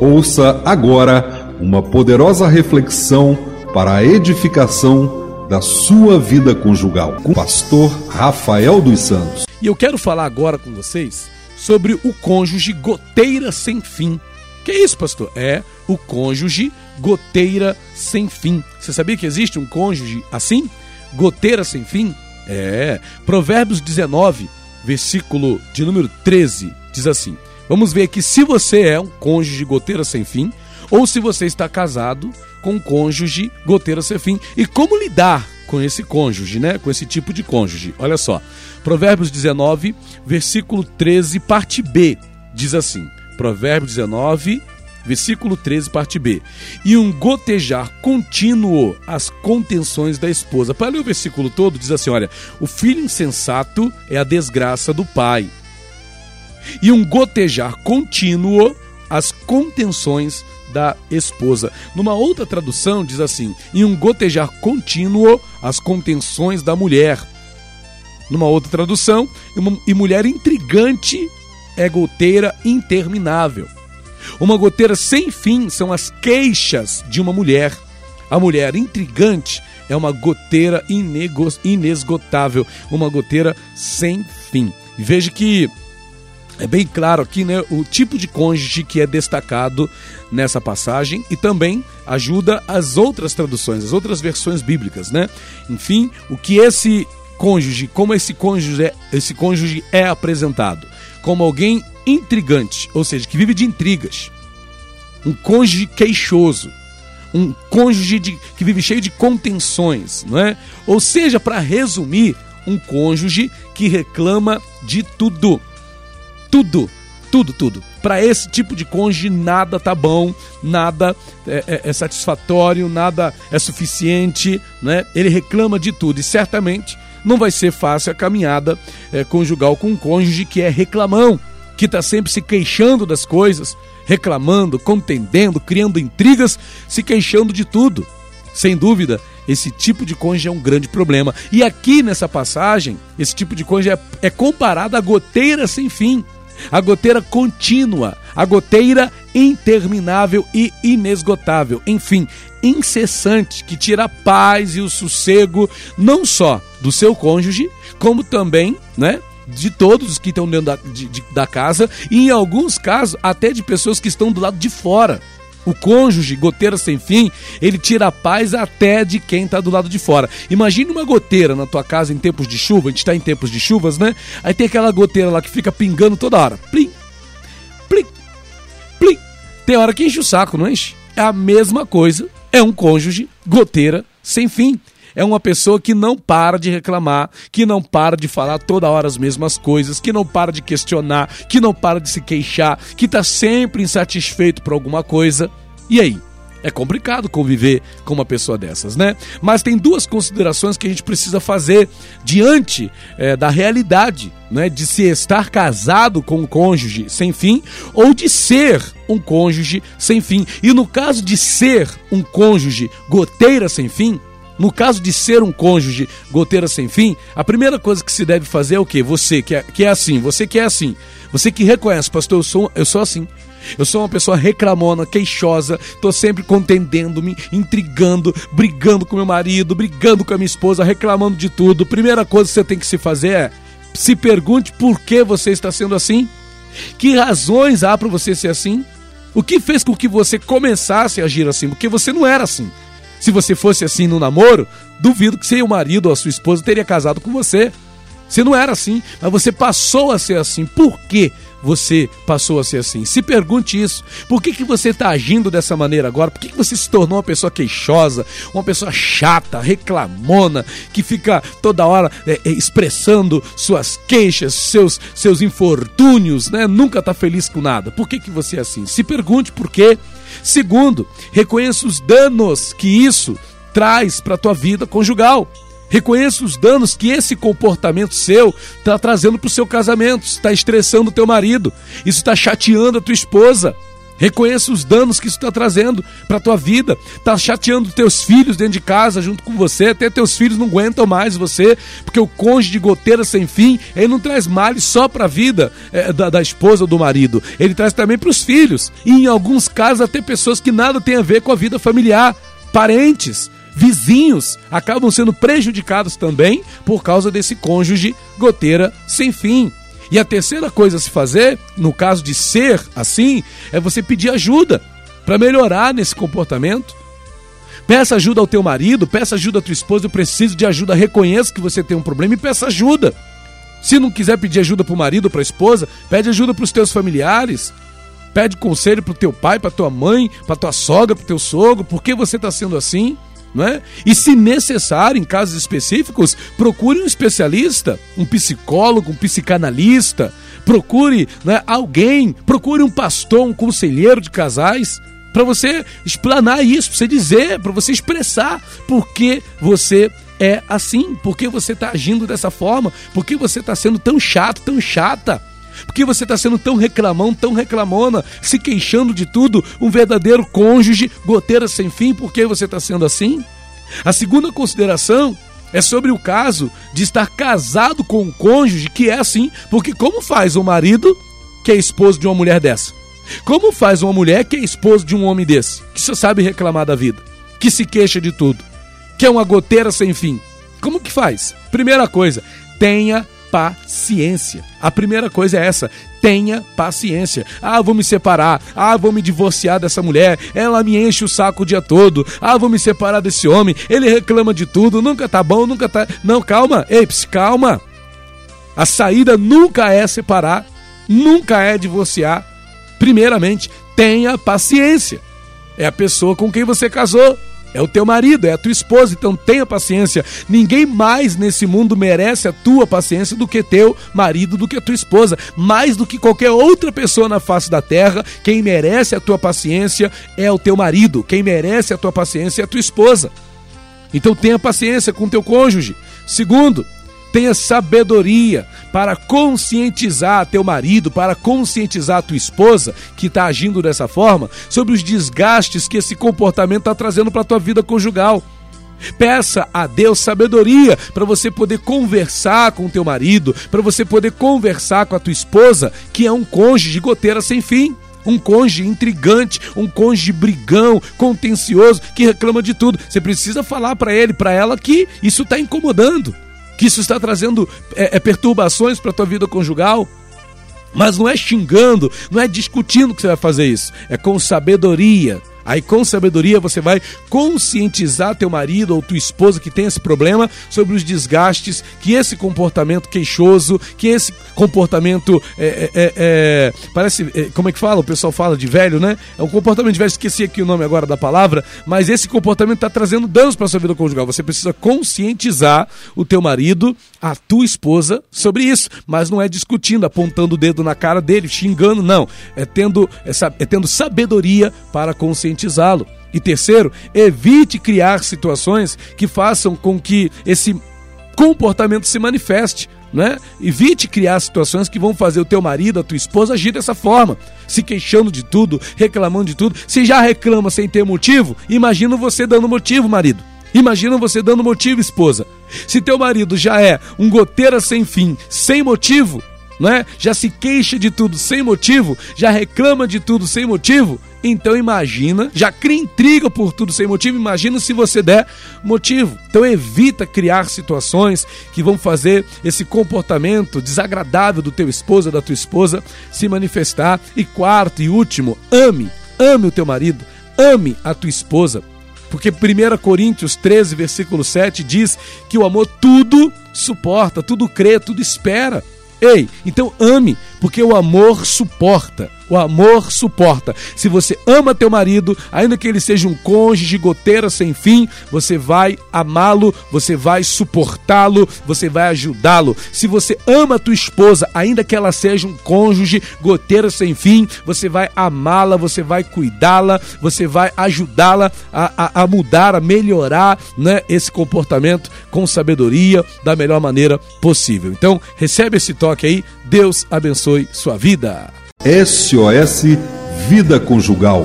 Ouça agora uma poderosa reflexão para a edificação da sua vida conjugal com o pastor Rafael dos Santos. E eu quero falar agora com vocês sobre o cônjuge goteira sem fim. Que é isso, pastor? É o cônjuge goteira sem fim. Você sabia que existe um cônjuge assim? Goteira sem fim? É. Provérbios 19, versículo de número 13, diz assim: Vamos ver aqui se você é um cônjuge goteira sem fim ou se você está casado com um cônjuge goteira sem fim e como lidar com esse cônjuge, né? Com esse tipo de cônjuge. Olha só. Provérbios 19, versículo 13, parte B, diz assim: Provérbios 19, versículo 13, parte B. E um gotejar contínuo as contenções da esposa. Para ler o versículo todo, diz assim: olha, o filho insensato é a desgraça do pai. E um gotejar contínuo as contenções da esposa. Numa outra tradução diz assim: e um gotejar contínuo as contenções da mulher. Numa outra tradução, e mulher intrigante é goteira interminável. Uma goteira sem fim são as queixas de uma mulher. A mulher intrigante é uma goteira inesgotável, uma goteira sem fim. Veja que é bem claro aqui né, o tipo de cônjuge que é destacado nessa passagem e também ajuda as outras traduções, as outras versões bíblicas, né? Enfim, o que esse cônjuge, como esse cônjuge é, esse cônjuge é apresentado? Como alguém intrigante, ou seja, que vive de intrigas. Um cônjuge queixoso, um cônjuge de, que vive cheio de contenções, não é? Ou seja, para resumir, um cônjuge que reclama de tudo tudo, tudo, tudo. Para esse tipo de cônjuge, nada tá bom, nada é, é, é, satisfatório, nada é suficiente, né? Ele reclama de tudo e certamente não vai ser fácil a caminhada é, conjugal com um cônjuge que é reclamão, que está sempre se queixando das coisas, reclamando, contendendo, criando intrigas, se queixando de tudo. Sem dúvida, esse tipo de cônjuge é um grande problema. E aqui nessa passagem, esse tipo de cônjuge é, é comparado à goteira sem fim a goteira contínua, a goteira interminável e inesgotável, enfim, incessante, que tira a paz e o sossego não só do seu cônjuge, como também, né, de todos os que estão dentro da, de, de, da casa e em alguns casos até de pessoas que estão do lado de fora. O cônjuge, goteira sem fim, ele tira a paz até de quem está do lado de fora. Imagine uma goteira na tua casa em tempos de chuva, a gente está em tempos de chuvas, né? Aí tem aquela goteira lá que fica pingando toda hora. Plim, plim, plim. Tem hora que enche o saco, não enche? É a mesma coisa, é um cônjuge, goteira sem fim é uma pessoa que não para de reclamar, que não para de falar toda hora as mesmas coisas, que não para de questionar, que não para de se queixar, que está sempre insatisfeito por alguma coisa. E aí? É complicado conviver com uma pessoa dessas, né? Mas tem duas considerações que a gente precisa fazer diante é, da realidade, né? De se estar casado com um cônjuge sem fim ou de ser um cônjuge sem fim. E no caso de ser um cônjuge goteira sem fim, no caso de ser um cônjuge goteira sem fim, a primeira coisa que se deve fazer é o quê? Você que é, que é assim, você que é assim, você que reconhece, pastor, eu sou, eu sou assim. Eu sou uma pessoa reclamona, queixosa, tô sempre contendendo-me, intrigando, brigando com meu marido, brigando com a minha esposa, reclamando de tudo. Primeira coisa que você tem que se fazer é se pergunte por que você está sendo assim. Que razões há para você ser assim? O que fez com que você começasse a agir assim? Porque você não era assim. Se você fosse assim no namoro, duvido que seu marido ou a sua esposa teria casado com você. Você não era assim, mas você passou a ser assim. Por que você passou a ser assim? Se pergunte isso. Por que, que você está agindo dessa maneira agora? Por que, que você se tornou uma pessoa queixosa, uma pessoa chata, reclamona, que fica toda hora é, é, expressando suas queixas, seus, seus infortúnios, né? Nunca está feliz com nada. Por que, que você é assim? Se pergunte por quê. Segundo, reconheça os danos que isso traz para a tua vida conjugal. Reconheça os danos que esse comportamento seu está trazendo para o seu casamento, está estressando o teu marido, isso está chateando a tua esposa. Reconheça os danos que isso está trazendo para a tua vida. Está chateando teus filhos dentro de casa junto com você. Até teus filhos não aguentam mais você, porque o cônjuge de goteira sem fim, ele não traz males só para a vida é, da, da, esposa ou do marido. Ele traz também para os filhos. E em alguns casos até pessoas que nada têm a ver com a vida familiar. Parentes, vizinhos acabam sendo prejudicados também por causa desse cônjuge goteira sem fim. E a terceira coisa a se fazer, no caso de ser assim, é você pedir ajuda para melhorar nesse comportamento. Peça ajuda ao teu marido, peça ajuda à tua esposa, eu preciso de ajuda, reconheça que você tem um problema e peça ajuda. Se não quiser pedir ajuda para o marido ou para a esposa, pede ajuda para os teus familiares. Pede conselho para o teu pai, para tua mãe, para tua sogra, para o teu sogro, por que você está sendo assim? Não é? E se necessário, em casos específicos, procure um especialista, um psicólogo, um psicanalista, procure né, alguém, procure um pastor, um conselheiro de casais, para você explanar isso, para você dizer, para você expressar por que você é assim, por que você está agindo dessa forma, por que você está sendo tão chato, tão chata. Por que você está sendo tão reclamão, tão reclamona, se queixando de tudo, um verdadeiro cônjuge, goteira sem fim, por que você está sendo assim? A segunda consideração é sobre o caso de estar casado com um cônjuge que é assim, porque como faz um marido que é esposo de uma mulher dessa? Como faz uma mulher que é esposo de um homem desse, que só sabe reclamar da vida, que se queixa de tudo, que é uma goteira sem fim? Como que faz? Primeira coisa, tenha paciência. A primeira coisa é essa: tenha paciência. Ah, vou me separar. Ah, vou me divorciar dessa mulher. Ela me enche o saco o dia todo. Ah, vou me separar desse homem. Ele reclama de tudo. Nunca tá bom, nunca tá. Não, calma. Ei, calma. A saída nunca é separar, nunca é divorciar. Primeiramente, tenha paciência. É a pessoa com quem você casou. É o teu marido, é a tua esposa, então tenha paciência. Ninguém mais nesse mundo merece a tua paciência do que teu marido, do que a tua esposa. Mais do que qualquer outra pessoa na face da terra, quem merece a tua paciência é o teu marido. Quem merece a tua paciência é a tua esposa. Então tenha paciência com o teu cônjuge. Segundo, Tenha sabedoria para conscientizar teu marido, para conscientizar tua esposa que está agindo dessa forma, sobre os desgastes que esse comportamento está trazendo para a tua vida conjugal. Peça a Deus sabedoria para você poder conversar com teu marido, para você poder conversar com a tua esposa, que é um cônjuge de goteira sem fim. Um cônjuge intrigante, um cônjuge brigão, contencioso, que reclama de tudo. Você precisa falar para ele, para ela que isso está incomodando que isso está trazendo é, é, perturbações para a tua vida conjugal. Mas não é xingando, não é discutindo que você vai fazer isso, é com sabedoria, Aí com sabedoria você vai conscientizar teu marido ou tua esposa que tem esse problema sobre os desgastes que esse comportamento queixoso, que esse comportamento é, é, é, é parece, é, como é que fala? O pessoal fala de velho, né? É um comportamento de velho, esqueci aqui o nome agora da palavra, mas esse comportamento está trazendo danos para sua vida conjugal. Você precisa conscientizar o teu marido, a tua esposa sobre isso, mas não é discutindo, apontando o dedo na cara dele, xingando, não. É tendo, é, é tendo sabedoria para conscientizar conscientizá-lo. E terceiro, evite criar situações que façam com que esse comportamento se manifeste. Né? Evite criar situações que vão fazer o teu marido, a tua esposa agir dessa forma, se queixando de tudo, reclamando de tudo. Se já reclama sem ter motivo, imagina você dando motivo, marido. Imagina você dando motivo, esposa. Se teu marido já é um goteira sem fim, sem motivo, não é? Já se queixa de tudo sem motivo, já reclama de tudo sem motivo. Então imagina, já cria intriga por tudo sem motivo, imagina se você der motivo. Então evita criar situações que vão fazer esse comportamento desagradável do teu esposo, da tua esposa se manifestar. E quarto e último, ame, ame o teu marido, ame a tua esposa. Porque 1 Coríntios 13, versículo 7 diz que o amor tudo suporta, tudo crê, tudo espera. Ei, então ame, porque o amor suporta. O amor suporta. Se você ama teu marido, ainda que ele seja um cônjuge goteira sem fim, você vai amá-lo, você vai suportá-lo, você vai ajudá-lo. Se você ama tua esposa, ainda que ela seja um cônjuge goteira sem fim, você vai amá-la, você vai cuidá-la, você vai ajudá-la a, a, a, mudar, a melhorar né, esse comportamento com sabedoria da melhor maneira possível. Então, recebe esse toque aí. Deus abençoe sua vida. SOS Vida Conjugal